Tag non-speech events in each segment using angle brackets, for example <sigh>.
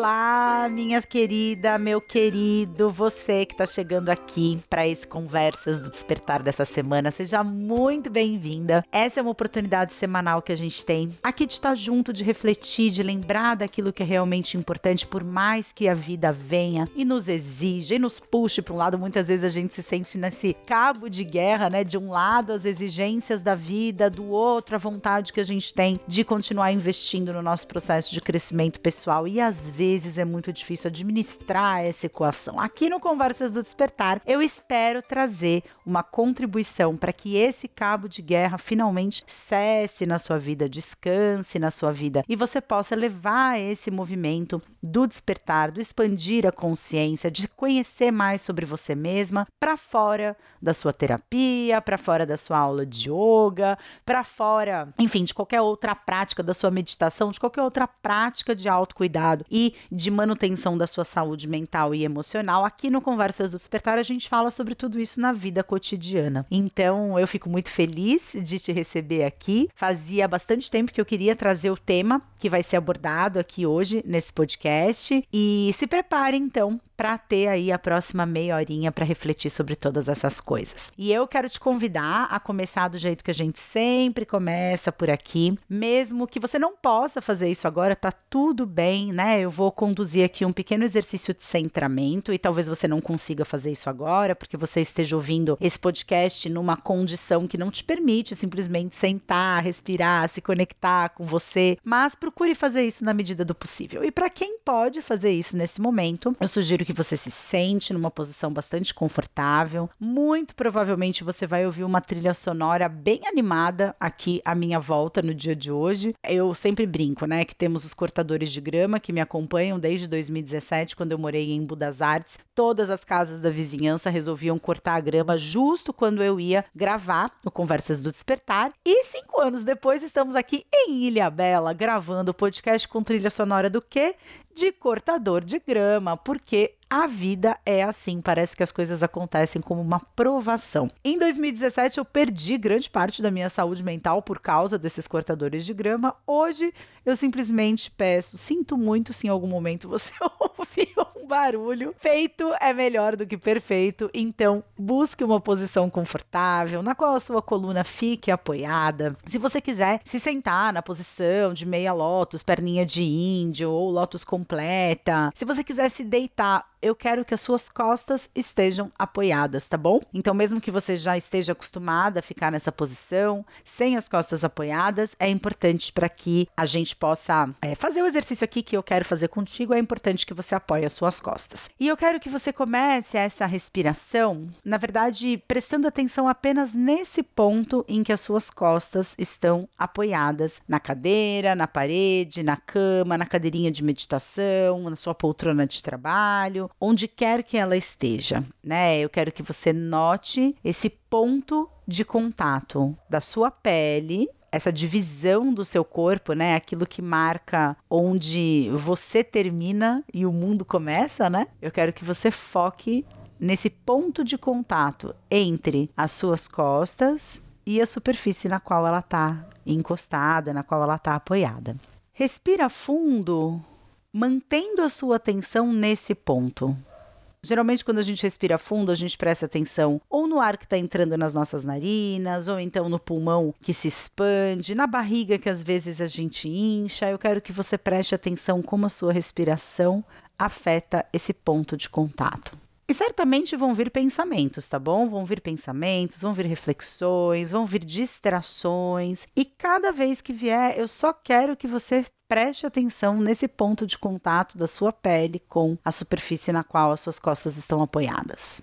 Olá, minha querida, meu querido, você que está chegando aqui para esse Conversas do Despertar dessa semana, seja muito bem-vinda. Essa é uma oportunidade semanal que a gente tem aqui de estar junto, de refletir, de lembrar daquilo que é realmente importante, por mais que a vida venha e nos exija e nos puxe para um lado. Muitas vezes a gente se sente nesse cabo de guerra, né? De um lado, as exigências da vida, do outro, a vontade que a gente tem de continuar investindo no nosso processo de crescimento pessoal. E às vezes é muito difícil administrar essa equação. Aqui no Conversas do Despertar, eu espero trazer uma contribuição para que esse cabo de guerra finalmente cesse na sua vida, descanse na sua vida e você possa levar esse movimento do despertar, do expandir a consciência, de conhecer mais sobre você mesma para fora da sua terapia, para fora da sua aula de yoga, para fora, enfim, de qualquer outra prática da sua meditação, de qualquer outra prática de autocuidado e de manutenção da sua saúde mental e emocional. Aqui no Conversas do Despertar a gente fala sobre tudo isso na vida cotidiana. Então eu fico muito feliz de te receber aqui. Fazia bastante tempo que eu queria trazer o tema que vai ser abordado aqui hoje nesse podcast e se prepare então para ter aí a próxima meia horinha para refletir sobre todas essas coisas. E eu quero te convidar a começar do jeito que a gente sempre começa por aqui, mesmo que você não possa fazer isso agora, tá tudo bem, né? Eu vou conduzir aqui um pequeno exercício de centramento e talvez você não consiga fazer isso agora, porque você esteja ouvindo esse podcast numa condição que não te permite simplesmente sentar, respirar, se conectar com você, mas procure fazer isso na medida do possível. E para quem pode fazer isso nesse momento, eu sugiro que você se sente numa posição bastante confortável. Muito provavelmente você vai ouvir uma trilha sonora bem animada aqui à minha volta no dia de hoje. Eu sempre brinco, né, que temos os cortadores de grama que me acompanham desde 2017, quando eu morei em Budas Artes. Todas as casas da vizinhança resolviam cortar a grama justo quando eu ia gravar o Conversas do Despertar. E cinco anos depois estamos aqui em Ilha Bela gravando o podcast com trilha sonora do quê? de cortador de grama, porque a vida é assim, parece que as coisas acontecem como uma provação. Em 2017 eu perdi grande parte da minha saúde mental por causa desses cortadores de grama. Hoje eu simplesmente peço, sinto muito se em algum momento você <laughs> ouviu um barulho. Feito é melhor do que perfeito, então busque uma posição confortável na qual a sua coluna fique apoiada. Se você quiser se sentar na posição de meia lótus, perninha de índio ou lótus completa, se você quiser se deitar eu quero que as suas costas estejam apoiadas, tá bom? Então, mesmo que você já esteja acostumada a ficar nessa posição, sem as costas apoiadas, é importante para que a gente possa é, fazer o exercício aqui que eu quero fazer contigo. É importante que você apoie as suas costas. E eu quero que você comece essa respiração, na verdade, prestando atenção apenas nesse ponto em que as suas costas estão apoiadas na cadeira, na parede, na cama, na cadeirinha de meditação, na sua poltrona de trabalho onde quer que ela esteja, né? Eu quero que você note esse ponto de contato da sua pele essa divisão do seu corpo, né? Aquilo que marca onde você termina e o mundo começa, né? Eu quero que você foque nesse ponto de contato entre as suas costas e a superfície na qual ela está encostada, na qual ela está apoiada. Respira fundo mantendo a sua atenção nesse ponto. Geralmente, quando a gente respira fundo, a gente presta atenção ou no ar que está entrando nas nossas narinas, ou então no pulmão que se expande, na barriga que às vezes a gente incha. Eu quero que você preste atenção como a sua respiração afeta esse ponto de contato. E certamente vão vir pensamentos, tá bom? Vão vir pensamentos, vão vir reflexões, vão vir distrações. E cada vez que vier, eu só quero que você preste atenção nesse ponto de contato da sua pele com a superfície na qual as suas costas estão apoiadas.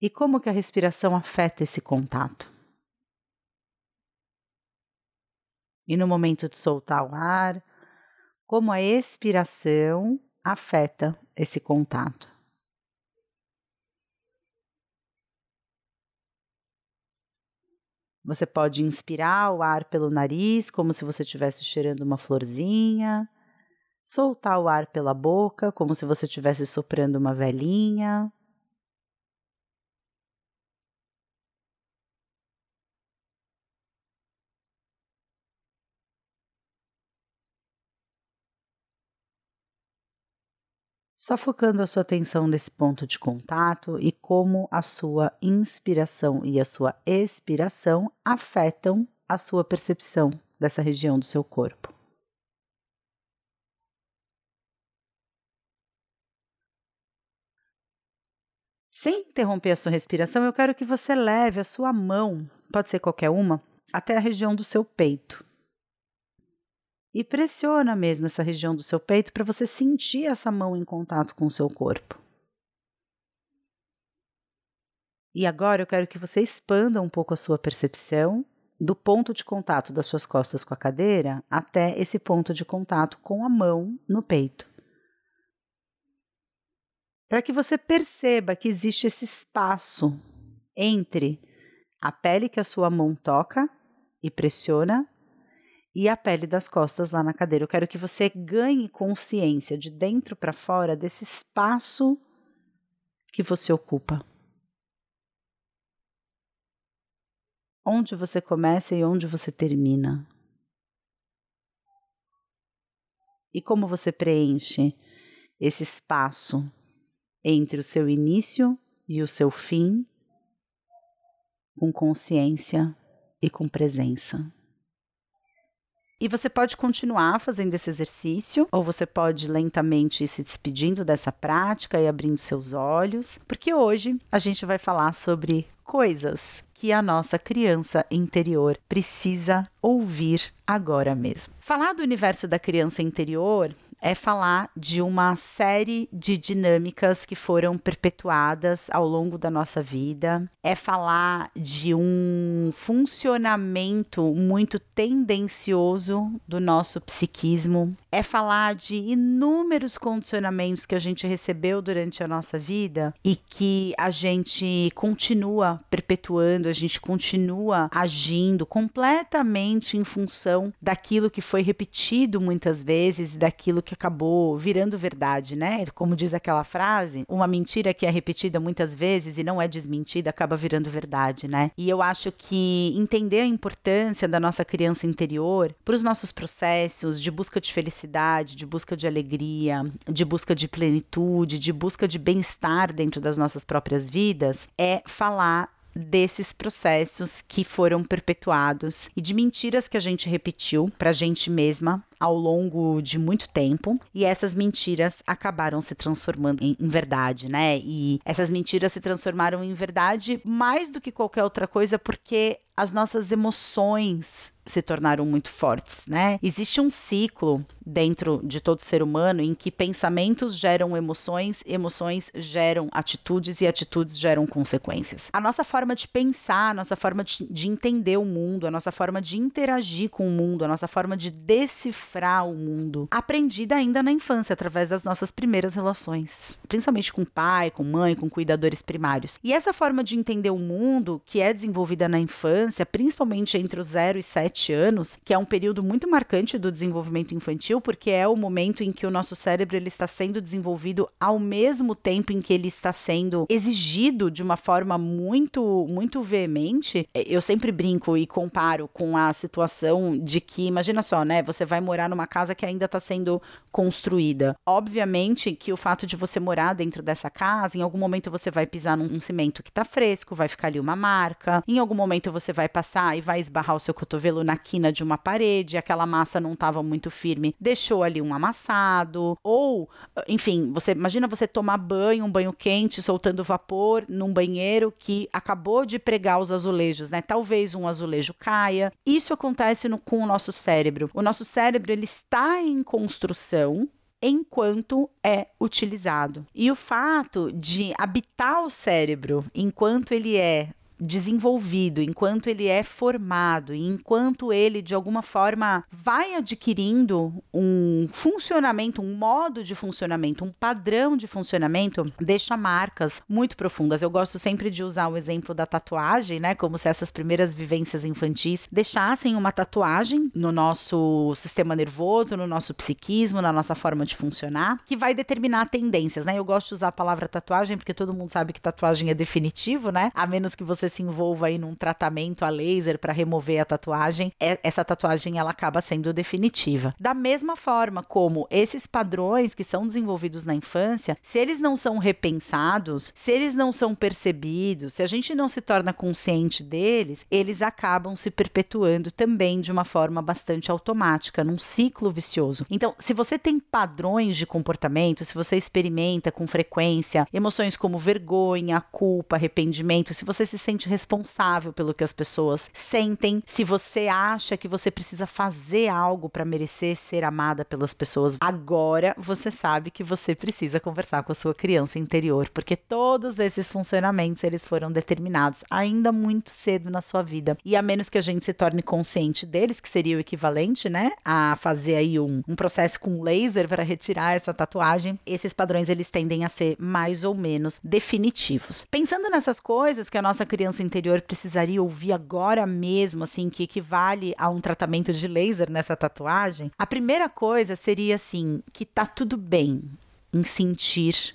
E como que a respiração afeta esse contato? E no momento de soltar o ar, como a expiração afeta esse contato. Você pode inspirar o ar pelo nariz, como se você estivesse cheirando uma florzinha, soltar o ar pela boca, como se você estivesse soprando uma velhinha. Só focando a sua atenção nesse ponto de contato e como a sua inspiração e a sua expiração afetam a sua percepção dessa região do seu corpo. Sem interromper a sua respiração, eu quero que você leve a sua mão, pode ser qualquer uma, até a região do seu peito. E pressiona mesmo essa região do seu peito para você sentir essa mão em contato com o seu corpo. E agora eu quero que você expanda um pouco a sua percepção do ponto de contato das suas costas com a cadeira até esse ponto de contato com a mão no peito para que você perceba que existe esse espaço entre a pele que a sua mão toca e pressiona e a pele das costas lá na cadeira. Eu quero que você ganhe consciência de dentro para fora desse espaço que você ocupa. Onde você começa e onde você termina. E como você preenche esse espaço entre o seu início e o seu fim, com consciência e com presença. E você pode continuar fazendo esse exercício, ou você pode lentamente ir se despedindo dessa prática e abrindo seus olhos, porque hoje a gente vai falar sobre coisas que a nossa criança interior precisa ouvir agora mesmo. Falar do universo da criança interior é falar de uma série de dinâmicas que foram perpetuadas ao longo da nossa vida, é falar de um funcionamento muito tendencioso do nosso psiquismo, é falar de inúmeros condicionamentos que a gente recebeu durante a nossa vida e que a gente continua perpetuando, a gente continua agindo completamente em função daquilo que foi repetido muitas vezes, daquilo que acabou virando verdade, né? Como diz aquela frase, uma mentira que é repetida muitas vezes e não é desmentida acaba virando verdade, né? E eu acho que entender a importância da nossa criança interior para os nossos processos de busca de felicidade felicidade, de busca de alegria, de busca de plenitude, de busca de bem-estar dentro das nossas próprias vidas, é falar desses processos que foram perpetuados e de mentiras que a gente repetiu para a gente mesma ao longo de muito tempo e essas mentiras acabaram se transformando em, em, verdade, né? E essas mentiras se transformaram em verdade mais do que qualquer outra coisa porque as nossas emoções se tornaram muito fortes, né? Existe um ciclo dentro de todo ser humano em que pensamentos geram emoções, emoções geram atitudes e atitudes geram consequências. A nossa forma de pensar, a nossa forma de, de entender o mundo, a nossa forma de interagir com o mundo, a nossa forma de decifrar o mundo, aprendida ainda na infância através das nossas primeiras relações, principalmente com pai, com mãe, com cuidadores primários. E essa forma de entender o mundo que é desenvolvida na infância, principalmente entre os 0 e 7 sete anos, que é um período muito marcante do desenvolvimento infantil, porque é o momento em que o nosso cérebro ele está sendo desenvolvido ao mesmo tempo em que ele está sendo exigido de uma forma muito, muito veemente. É, eu sempre brinco e comparo com a situação de que, imagina só, né? Você vai morar numa casa que ainda está sendo construída. Obviamente que o fato de você morar dentro dessa casa, em algum momento você vai pisar num um cimento que está fresco, vai ficar ali uma marca. Em algum momento você vai passar e vai esbarrar o seu cotovelo na quina de uma parede, aquela massa não estava muito firme, deixou ali um amassado, ou, enfim, você imagina você tomar banho, um banho quente, soltando vapor num banheiro que acabou de pregar os azulejos, né? Talvez um azulejo caia. Isso acontece no, com o nosso cérebro. O nosso cérebro ele está em construção, enquanto é utilizado. E o fato de habitar o cérebro enquanto ele é desenvolvido, enquanto ele é formado, e enquanto ele de alguma forma vai adquirindo um funcionamento, um modo de funcionamento, um padrão de funcionamento, deixa marcas muito profundas. Eu gosto sempre de usar o exemplo da tatuagem, né? Como se essas primeiras vivências infantis deixassem uma tatuagem no nosso sistema nervoso, no nosso psiquismo, na nossa forma de funcionar, que vai determinar tendências, né? Eu gosto de usar a palavra tatuagem porque todo mundo sabe que tatuagem é definitivo, né? A menos que você se envolva aí num tratamento a laser para remover a tatuagem, é, essa tatuagem ela acaba sendo definitiva. Da mesma forma como esses padrões que são desenvolvidos na infância, se eles não são repensados, se eles não são percebidos, se a gente não se torna consciente deles, eles acabam se perpetuando também de uma forma bastante automática, num ciclo vicioso. Então, se você tem padrões de comportamento, se você experimenta com frequência emoções como vergonha, culpa, arrependimento, se você se sente responsável pelo que as pessoas sentem, se você acha que você precisa fazer algo para merecer ser amada pelas pessoas, agora você sabe que você precisa conversar com a sua criança interior, porque todos esses funcionamentos eles foram determinados ainda muito cedo na sua vida. E a menos que a gente se torne consciente deles, que seria o equivalente, né, a fazer aí um, um processo com laser para retirar essa tatuagem, esses padrões eles tendem a ser mais ou menos definitivos. Pensando nessas coisas que a nossa criança interior precisaria ouvir agora mesmo, assim, que equivale a um tratamento de laser nessa tatuagem, a primeira coisa seria assim, que tá tudo bem em sentir,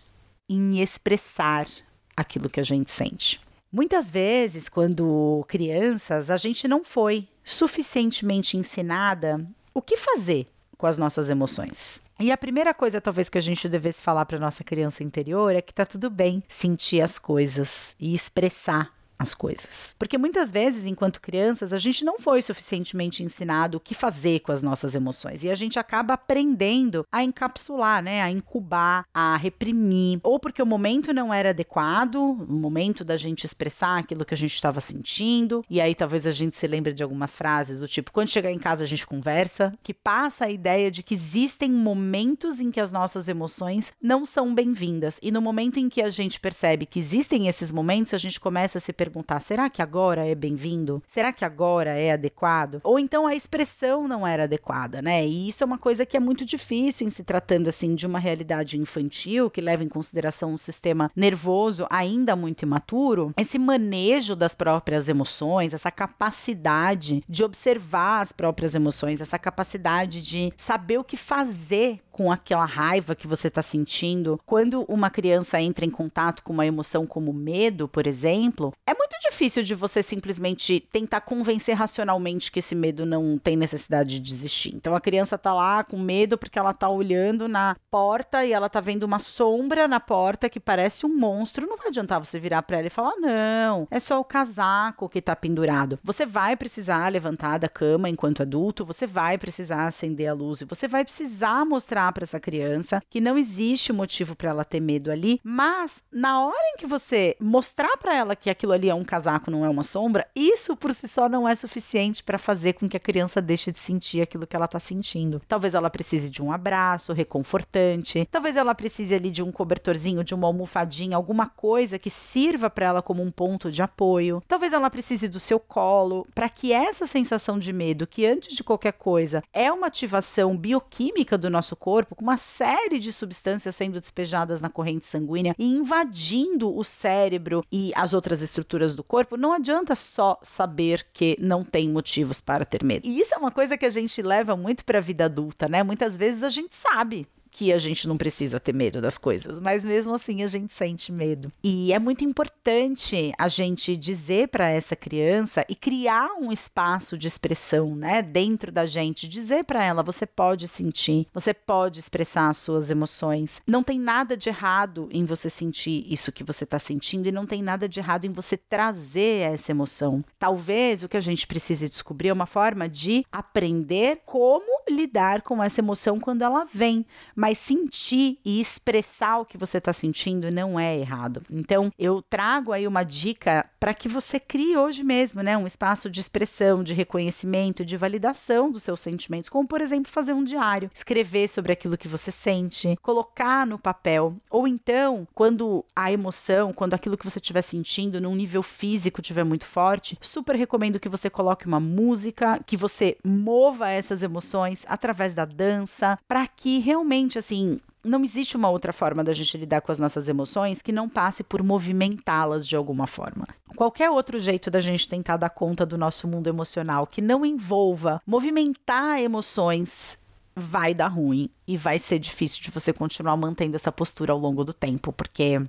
em expressar aquilo que a gente sente. Muitas vezes, quando crianças, a gente não foi suficientemente ensinada o que fazer com as nossas emoções. E a primeira coisa, talvez, que a gente devesse falar para nossa criança interior é que tá tudo bem sentir as coisas e expressar as coisas. Porque muitas vezes, enquanto crianças, a gente não foi suficientemente ensinado o que fazer com as nossas emoções. E a gente acaba aprendendo a encapsular, né, a incubar, a reprimir, ou porque o momento não era adequado, o momento da gente expressar aquilo que a gente estava sentindo, e aí talvez a gente se lembre de algumas frases do tipo, quando chegar em casa a gente conversa, que passa a ideia de que existem momentos em que as nossas emoções não são bem-vindas, e no momento em que a gente percebe que existem esses momentos, a gente começa a se perguntar perguntar: será que agora é bem-vindo? Será que agora é adequado? Ou então a expressão não era adequada, né? E isso é uma coisa que é muito difícil em se tratando assim de uma realidade infantil que leva em consideração um sistema nervoso ainda muito imaturo. Esse manejo das próprias emoções, essa capacidade de observar as próprias emoções, essa capacidade de saber o que fazer com aquela raiva que você está sentindo. Quando uma criança entra em contato com uma emoção como medo, por exemplo, é muito difícil de você simplesmente tentar convencer racionalmente que esse medo não tem necessidade de existir. Então a criança tá lá com medo porque ela tá olhando na porta e ela tá vendo uma sombra na porta que parece um monstro. Não vai adiantar você virar para ela e falar: "Não, é só o casaco que tá pendurado". Você vai precisar levantar da cama enquanto adulto, você vai precisar acender a luz e você vai precisar mostrar mostrar para essa criança que não existe motivo para ela ter medo ali, mas na hora em que você mostrar para ela que aquilo ali é um casaco, não é uma sombra, isso por si só não é suficiente para fazer com que a criança deixe de sentir aquilo que ela tá sentindo. Talvez ela precise de um abraço reconfortante, talvez ela precise ali de um cobertorzinho, de uma almofadinha, alguma coisa que sirva para ela como um ponto de apoio. Talvez ela precise do seu colo, para que essa sensação de medo, que antes de qualquer coisa é uma ativação bioquímica do nosso corpo, corpo, com uma série de substâncias sendo despejadas na corrente sanguínea e invadindo o cérebro e as outras estruturas do corpo, não adianta só saber que não tem motivos para ter medo. E isso é uma coisa que a gente leva muito para a vida adulta, né? Muitas vezes a gente sabe que a gente não precisa ter medo das coisas, mas mesmo assim a gente sente medo. E é muito importante a gente dizer para essa criança e criar um espaço de expressão, né, dentro da gente, dizer para ela você pode sentir, você pode expressar as suas emoções. Não tem nada de errado em você sentir isso que você está sentindo e não tem nada de errado em você trazer essa emoção. Talvez o que a gente precise descobrir é uma forma de aprender como lidar com essa emoção quando ela vem mas sentir e expressar o que você está sentindo não é errado. Então, eu trago aí uma dica para que você crie hoje mesmo, né, um espaço de expressão, de reconhecimento, de validação dos seus sentimentos, como por exemplo fazer um diário, escrever sobre aquilo que você sente, colocar no papel, ou então, quando a emoção, quando aquilo que você estiver sentindo num nível físico estiver muito forte, super recomendo que você coloque uma música, que você mova essas emoções através da dança, para que realmente assim, não existe uma outra forma da gente lidar com as nossas emoções que não passe por movimentá-las de alguma forma. Qualquer outro jeito da gente tentar dar conta do nosso mundo emocional que não envolva movimentar emoções vai dar ruim e vai ser difícil de você continuar mantendo essa postura ao longo do tempo, porque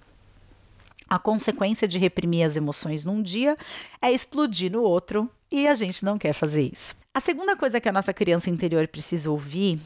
A consequência de reprimir as emoções num dia é explodir no outro e a gente não quer fazer isso. A segunda coisa que a nossa criança interior precisa ouvir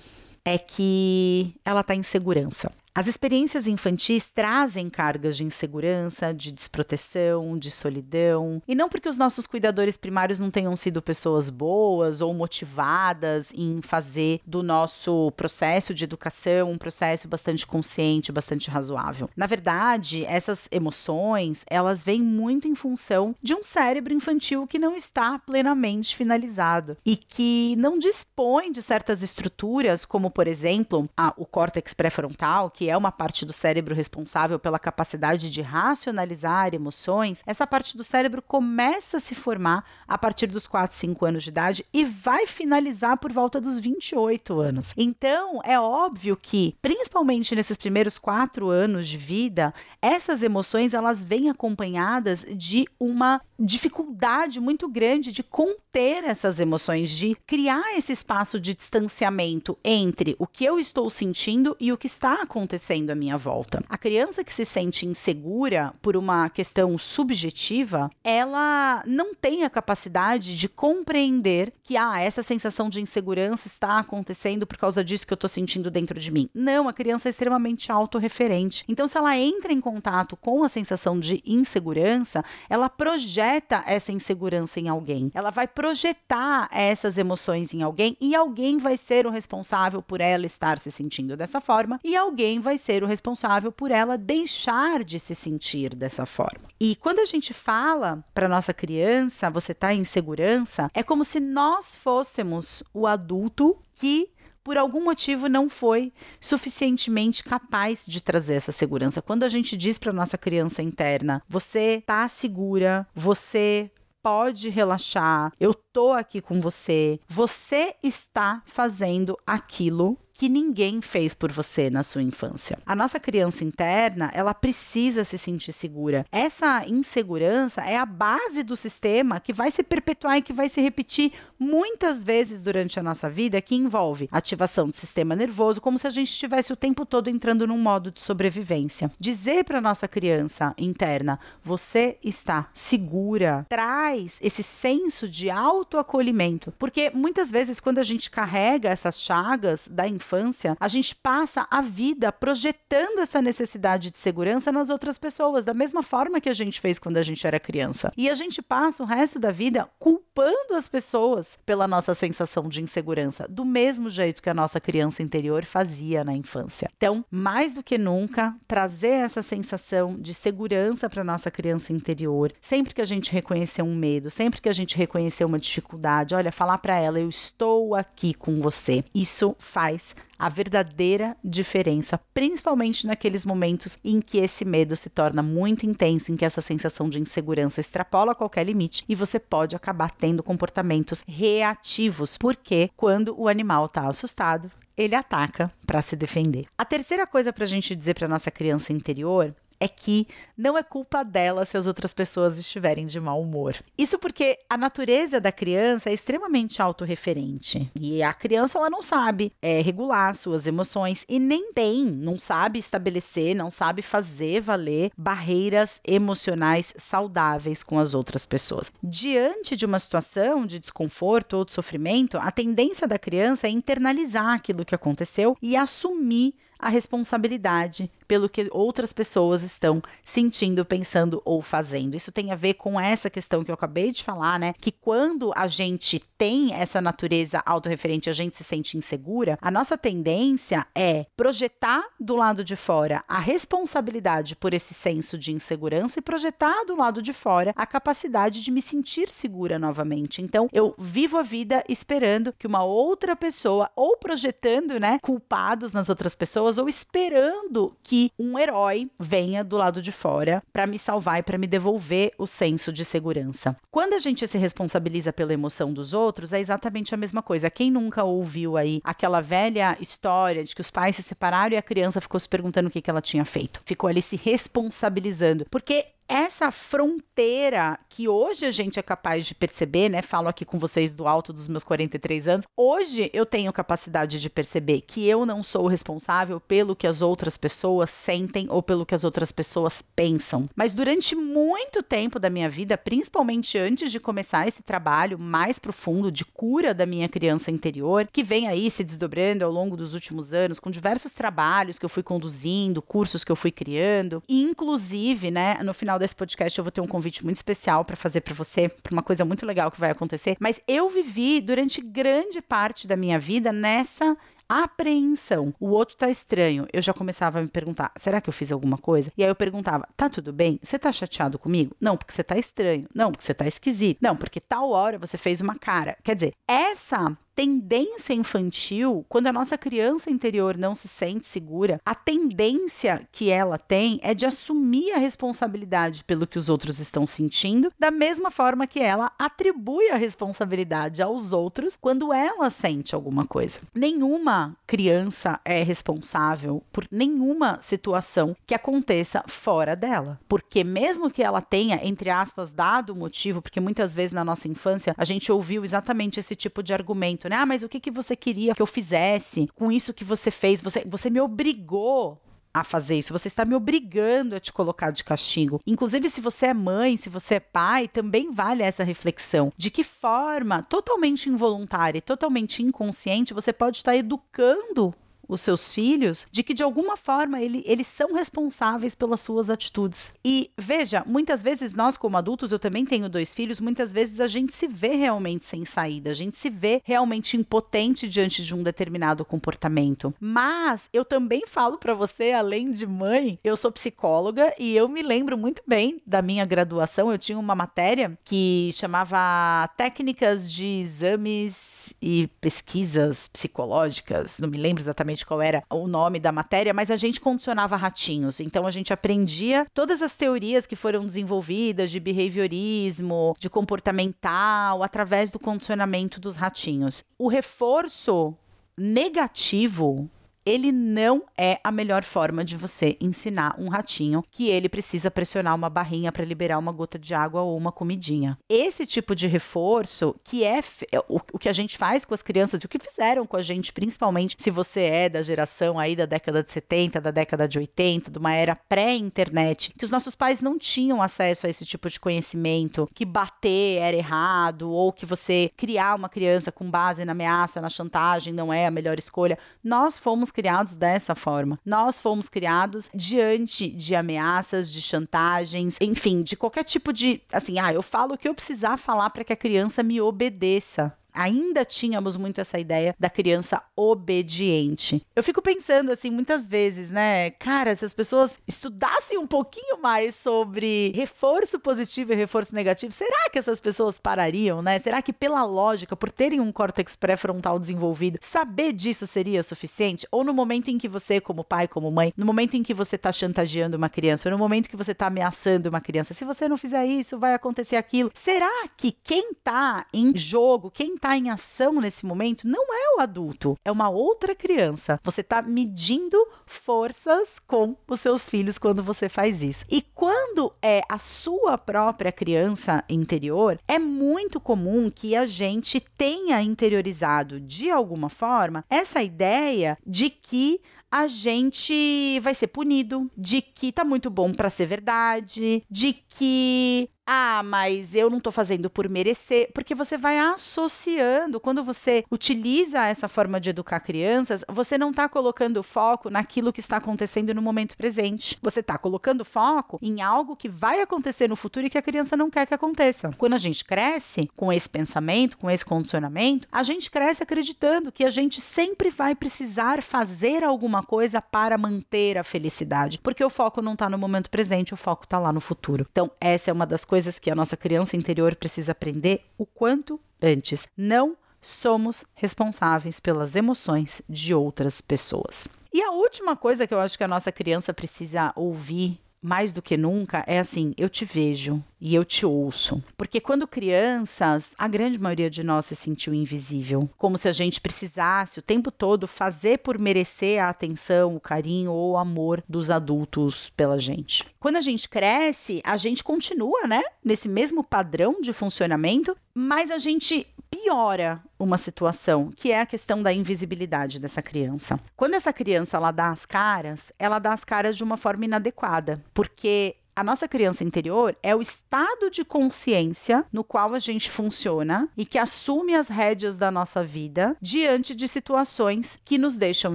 é que ela está em segurança. As experiências infantis trazem cargas de insegurança, de desproteção, de solidão. E não porque os nossos cuidadores primários não tenham sido pessoas boas ou motivadas em fazer do nosso processo de educação um processo bastante consciente, bastante razoável. Na verdade, essas emoções, elas vêm muito em função de um cérebro infantil que não está plenamente finalizado e que não dispõe de certas estruturas, como por exemplo, a, o córtex pré-frontal, que é uma parte do cérebro responsável pela capacidade de racionalizar emoções, essa parte do cérebro começa a se formar a partir dos 4, 5 anos de idade e vai finalizar por volta dos 28 anos. Então, é óbvio que, principalmente nesses primeiros quatro anos de vida, essas emoções elas vêm acompanhadas de uma dificuldade muito grande de conter essas emoções, de criar esse espaço de distanciamento entre o que eu estou sentindo e o que está acontecendo à minha volta. A criança que se sente insegura por uma questão subjetiva, ela não tem a capacidade de compreender que ah, essa sensação de insegurança está acontecendo por causa disso que eu estou sentindo dentro de mim. Não, a criança é extremamente autorreferente. Então, se ela entra em contato com a sensação de insegurança, ela projeta essa insegurança em alguém. Ela vai projetar essas emoções em alguém e alguém vai ser o responsável por ela estar se sentindo dessa forma e alguém vai ser o responsável por ela deixar de se sentir dessa forma. E quando a gente fala para nossa criança, você está em segurança, é como se nós fôssemos o adulto que por algum motivo não foi suficientemente capaz de trazer essa segurança. Quando a gente diz para nossa criança interna, você tá segura, você pode relaxar, eu tô aqui com você, você está fazendo aquilo que ninguém fez por você na sua infância. A nossa criança interna, ela precisa se sentir segura. Essa insegurança é a base do sistema que vai se perpetuar e que vai se repetir muitas vezes durante a nossa vida, que envolve ativação do sistema nervoso, como se a gente estivesse o tempo todo entrando num modo de sobrevivência. Dizer para nossa criança interna, você está segura, traz esse senso de autoacolhimento, porque muitas vezes quando a gente carrega essas chagas da infância a gente passa a vida projetando essa necessidade de segurança nas outras pessoas, da mesma forma que a gente fez quando a gente era criança. E a gente passa o resto da vida culpando as pessoas pela nossa sensação de insegurança, do mesmo jeito que a nossa criança interior fazia na infância. Então, mais do que nunca, trazer essa sensação de segurança para nossa criança interior, sempre que a gente reconhecer um medo, sempre que a gente reconhecer uma dificuldade, olha, falar para ela, eu estou aqui com você. Isso faz a verdadeira diferença, principalmente naqueles momentos em que esse medo se torna muito intenso, em que essa sensação de insegurança extrapola qualquer limite e você pode acabar tendo comportamentos reativos, porque quando o animal está assustado, ele ataca para se defender. A terceira coisa para a gente dizer para nossa criança interior é que não é culpa dela se as outras pessoas estiverem de mau humor. Isso porque a natureza da criança é extremamente autorreferente. E a criança ela não sabe é, regular suas emoções e nem tem, não sabe estabelecer, não sabe fazer valer barreiras emocionais saudáveis com as outras pessoas. Diante de uma situação de desconforto ou de sofrimento, a tendência da criança é internalizar aquilo que aconteceu e assumir a responsabilidade pelo que outras pessoas estão sentindo, pensando ou fazendo. Isso tem a ver com essa questão que eu acabei de falar, né? Que quando a gente tem essa natureza autorreferente, a gente se sente insegura, a nossa tendência é projetar do lado de fora a responsabilidade por esse senso de insegurança e projetar do lado de fora a capacidade de me sentir segura novamente. Então, eu vivo a vida esperando que uma outra pessoa ou projetando, né, culpados nas outras pessoas ou esperando que que um herói venha do lado de fora para me salvar e para me devolver o senso de segurança. Quando a gente se responsabiliza pela emoção dos outros, é exatamente a mesma coisa. Quem nunca ouviu aí aquela velha história de que os pais se separaram e a criança ficou se perguntando o que, que ela tinha feito? Ficou ali se responsabilizando. Porque essa fronteira que hoje a gente é capaz de perceber, né? Falo aqui com vocês do alto dos meus 43 anos. Hoje eu tenho capacidade de perceber que eu não sou responsável pelo que as outras pessoas sentem ou pelo que as outras pessoas pensam. Mas durante muito tempo da minha vida, principalmente antes de começar esse trabalho mais profundo de cura da minha criança interior, que vem aí se desdobrando ao longo dos últimos anos com diversos trabalhos que eu fui conduzindo, cursos que eu fui criando, inclusive, né, no final desse podcast eu vou ter um convite muito especial para fazer para você, para uma coisa muito legal que vai acontecer, mas eu vivi durante grande parte da minha vida nessa apreensão. O outro tá estranho. Eu já começava a me perguntar: será que eu fiz alguma coisa? E aí eu perguntava: tá tudo bem? Você tá chateado comigo? Não, porque você tá estranho. Não, porque você tá esquisito. Não, porque tal hora você fez uma cara. Quer dizer, essa tendência infantil, quando a nossa criança interior não se sente segura, a tendência que ela tem é de assumir a responsabilidade pelo que os outros estão sentindo, da mesma forma que ela atribui a responsabilidade aos outros quando ela sente alguma coisa. Nenhuma criança é responsável por nenhuma situação que aconteça fora dela, porque mesmo que ela tenha, entre aspas, dado o motivo, porque muitas vezes na nossa infância a gente ouviu exatamente esse tipo de argumento né? Ah, mas o que, que você queria que eu fizesse com isso que você fez? Você, você me obrigou a fazer isso. Você está me obrigando a te colocar de castigo. Inclusive, se você é mãe, se você é pai, também vale essa reflexão. De que forma totalmente involuntária e totalmente inconsciente você pode estar educando os seus filhos de que de alguma forma ele, eles são responsáveis pelas suas atitudes. E veja, muitas vezes nós como adultos, eu também tenho dois filhos, muitas vezes a gente se vê realmente sem saída, a gente se vê realmente impotente diante de um determinado comportamento. Mas eu também falo para você, além de mãe, eu sou psicóloga e eu me lembro muito bem da minha graduação, eu tinha uma matéria que chamava Técnicas de Exames e pesquisas psicológicas, não me lembro exatamente qual era o nome da matéria, mas a gente condicionava ratinhos. Então a gente aprendia todas as teorias que foram desenvolvidas de behaviorismo, de comportamental, através do condicionamento dos ratinhos. O reforço negativo ele não é a melhor forma de você ensinar um ratinho que ele precisa pressionar uma barrinha para liberar uma gota de água ou uma comidinha. Esse tipo de reforço, que é, é o, que a gente faz com as crianças e o que fizeram com a gente, principalmente se você é da geração aí da década de 70, da década de 80, de uma era pré-internet, que os nossos pais não tinham acesso a esse tipo de conhecimento, que bater era errado, ou que você criar uma criança com base na ameaça, na chantagem, não é a melhor escolha. Nós fomos criados dessa forma. Nós fomos criados diante de ameaças, de chantagens, enfim, de qualquer tipo de, assim, ah, eu falo o que eu precisar falar para que a criança me obedeça ainda tínhamos muito essa ideia da criança obediente. Eu fico pensando assim muitas vezes, né? Cara, se as pessoas estudassem um pouquinho mais sobre reforço positivo e reforço negativo, será que essas pessoas parariam, né? Será que pela lógica, por terem um córtex pré-frontal desenvolvido, saber disso seria suficiente? Ou no momento em que você, como pai, como mãe, no momento em que você está chantageando uma criança, ou no momento que você está ameaçando uma criança, se você não fizer isso, vai acontecer aquilo. Será que quem está em jogo, quem está está em ação nesse momento não é o adulto, é uma outra criança. Você está medindo forças com os seus filhos quando você faz isso. E quando é a sua própria criança interior, é muito comum que a gente tenha interiorizado de alguma forma essa ideia de que a gente vai ser punido, de que tá muito bom para ser verdade, de que ah, mas eu não tô fazendo por merecer, porque você vai associando, quando você utiliza essa forma de educar crianças, você não tá colocando foco naquilo que está acontecendo no momento presente. Você tá colocando foco em algo que vai acontecer no futuro e que a criança não quer que aconteça. Quando a gente cresce com esse pensamento, com esse condicionamento, a gente cresce acreditando que a gente sempre vai precisar fazer alguma coisa para manter a felicidade, porque o foco não tá no momento presente, o foco tá lá no futuro. Então, essa é uma das coisas que a nossa criança interior precisa aprender o quanto antes. Não somos responsáveis pelas emoções de outras pessoas. E a última coisa que eu acho que a nossa criança precisa ouvir mais do que nunca é assim: eu te vejo e eu te ouço. Porque quando crianças, a grande maioria de nós se sentiu invisível, como se a gente precisasse o tempo todo fazer por merecer a atenção, o carinho ou o amor dos adultos pela gente. Quando a gente cresce, a gente continua, né, nesse mesmo padrão de funcionamento, mas a gente piora uma situação, que é a questão da invisibilidade dessa criança. Quando essa criança ela dá as caras, ela dá as caras de uma forma inadequada, porque a nossa criança interior é o estado de consciência no qual a gente funciona e que assume as rédeas da nossa vida diante de situações que nos deixam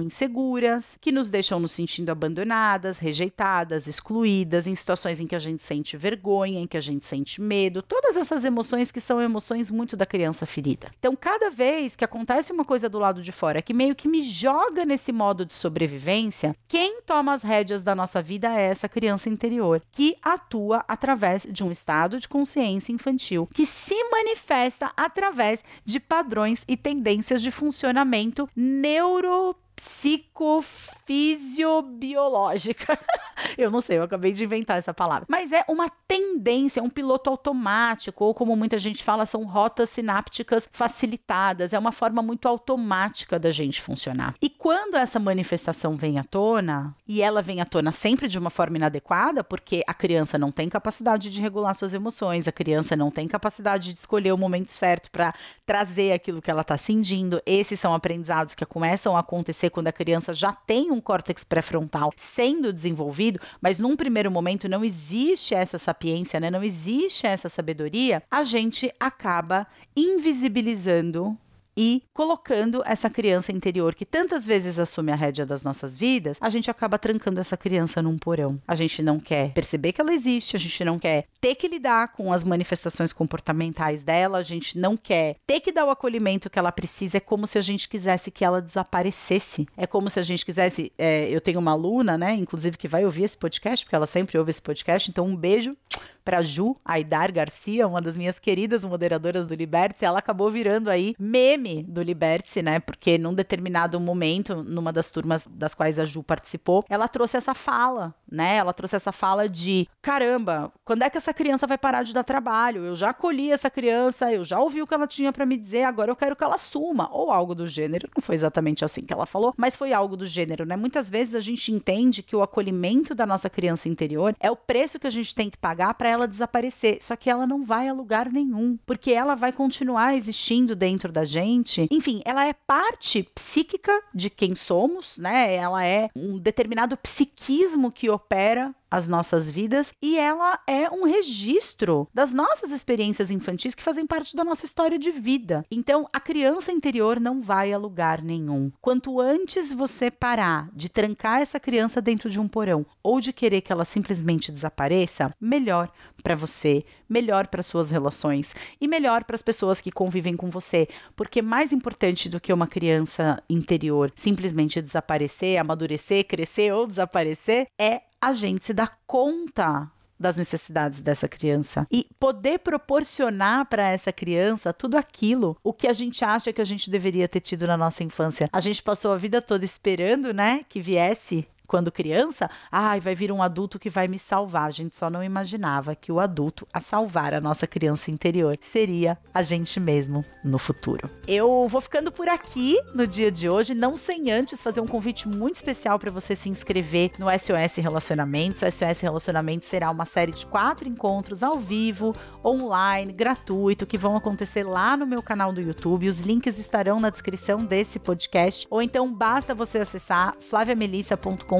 inseguras, que nos deixam nos sentindo abandonadas, rejeitadas, excluídas, em situações em que a gente sente vergonha, em que a gente sente medo, todas essas emoções que são emoções muito da criança ferida. Então, cada vez que acontece uma coisa do lado de fora que meio que me joga nesse modo de sobrevivência, quem toma as rédeas da nossa vida é essa criança interior, que atua através de um estado de consciência infantil que se manifesta através de padrões e tendências de funcionamento neuro psicofisiológica. <laughs> eu não sei, eu acabei de inventar essa palavra. Mas é uma tendência, um piloto automático, ou como muita gente fala, são rotas sinápticas facilitadas. É uma forma muito automática da gente funcionar. E quando essa manifestação vem à tona, e ela vem à tona sempre de uma forma inadequada, porque a criança não tem capacidade de regular suas emoções, a criança não tem capacidade de escolher o momento certo para trazer aquilo que ela está sentindo. Esses são aprendizados que começam a acontecer quando a criança já tem um córtex pré-frontal sendo desenvolvido, mas num primeiro momento não existe essa sapiência, né? Não existe essa sabedoria, a gente acaba invisibilizando e colocando essa criança interior que tantas vezes assume a rédea das nossas vidas, a gente acaba trancando essa criança num porão. A gente não quer perceber que ela existe, a gente não quer ter que lidar com as manifestações comportamentais dela, a gente não quer ter que dar o acolhimento que ela precisa. É como se a gente quisesse que ela desaparecesse. É como se a gente quisesse. É, eu tenho uma aluna, né, inclusive, que vai ouvir esse podcast, porque ela sempre ouve esse podcast, então um beijo para Ju Aidar Garcia, uma das minhas queridas moderadoras do Liberty, ela acabou virando aí meme do Liberty, né? Porque num determinado momento, numa das turmas das quais a Ju participou, ela trouxe essa fala, né? Ela trouxe essa fala de: caramba, quando é que essa criança vai parar de dar trabalho? Eu já acolhi essa criança, eu já ouvi o que ela tinha para me dizer, agora eu quero que ela suma, ou algo do gênero. Não foi exatamente assim que ela falou, mas foi algo do gênero, né? Muitas vezes a gente entende que o acolhimento da nossa criança interior é o preço que a gente tem que pagar para ela desaparecer. Só que ela não vai a lugar nenhum, porque ela vai continuar existindo dentro da gente. Enfim, ela é parte psíquica de quem somos, né? Ela é um determinado psiquismo que opera as nossas vidas e ela é um registro das nossas experiências infantis que fazem parte da nossa história de vida. Então, a criança interior não vai a lugar nenhum. Quanto antes você parar de trancar essa criança dentro de um porão ou de querer que ela simplesmente desapareça, melhor para você, melhor para suas relações e melhor para as pessoas que convivem com você, porque mais importante do que uma criança interior simplesmente desaparecer, amadurecer, crescer ou desaparecer é a gente se dá conta das necessidades dessa criança e poder proporcionar para essa criança tudo aquilo o que a gente acha que a gente deveria ter tido na nossa infância. A gente passou a vida toda esperando, né, que viesse quando criança, ai, ah, vai vir um adulto que vai me salvar. A gente só não imaginava que o adulto a salvar a nossa criança interior seria a gente mesmo no futuro. Eu vou ficando por aqui no dia de hoje, não sem antes fazer um convite muito especial para você se inscrever no SOS Relacionamentos. O SOS Relacionamentos será uma série de quatro encontros ao vivo, online, gratuito, que vão acontecer lá no meu canal do YouTube. Os links estarão na descrição desse podcast, ou então basta você acessar flaviamelissa.com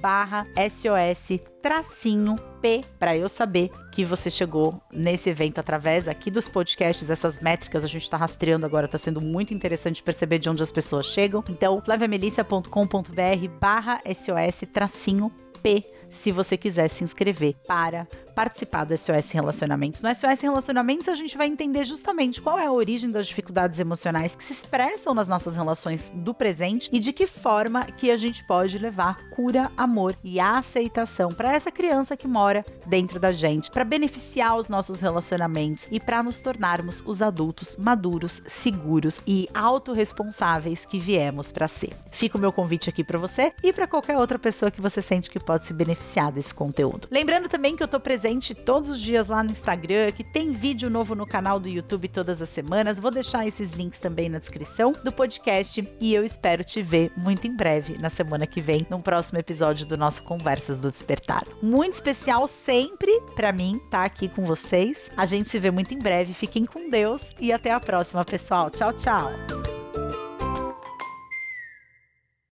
barra SOS tracinho P para eu saber que você chegou nesse evento através aqui dos podcasts, essas métricas a gente está rastreando agora, está sendo muito interessante perceber de onde as pessoas chegam. Então, flaviamelissa.com.br barra SOS tracinho P se você quiser se inscrever para participar do SOS Relacionamentos. No SOS Relacionamentos, a gente vai entender justamente qual é a origem das dificuldades emocionais que se expressam nas nossas relações do presente e de que forma que a gente pode levar cura, amor e aceitação para essa criança que mora dentro da gente, para beneficiar os nossos relacionamentos e para nos tornarmos os adultos maduros, seguros e autorresponsáveis que viemos para ser. Fica o meu convite aqui para você e para qualquer outra pessoa que você sente que pode se beneficiar desse conteúdo. Lembrando também que eu tô presente todos os dias lá no Instagram, que tem vídeo novo no canal do YouTube todas as semanas. Vou deixar esses links também na descrição do podcast e eu espero te ver muito em breve, na semana que vem, num próximo episódio do nosso Conversas do Despertar. Muito especial sempre para mim estar tá aqui com vocês. A gente se vê muito em breve. Fiquem com Deus e até a próxima, pessoal. Tchau, tchau.